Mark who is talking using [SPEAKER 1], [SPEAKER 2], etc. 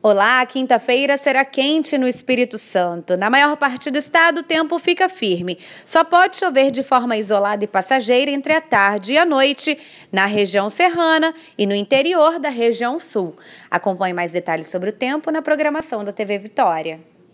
[SPEAKER 1] Olá, quinta-feira será quente no Espírito Santo. Na maior parte do estado, o tempo fica firme. Só pode chover de forma isolada e passageira entre a tarde e a noite na região serrana e no interior da região sul. Acompanhe mais detalhes sobre o tempo na programação da TV Vitória.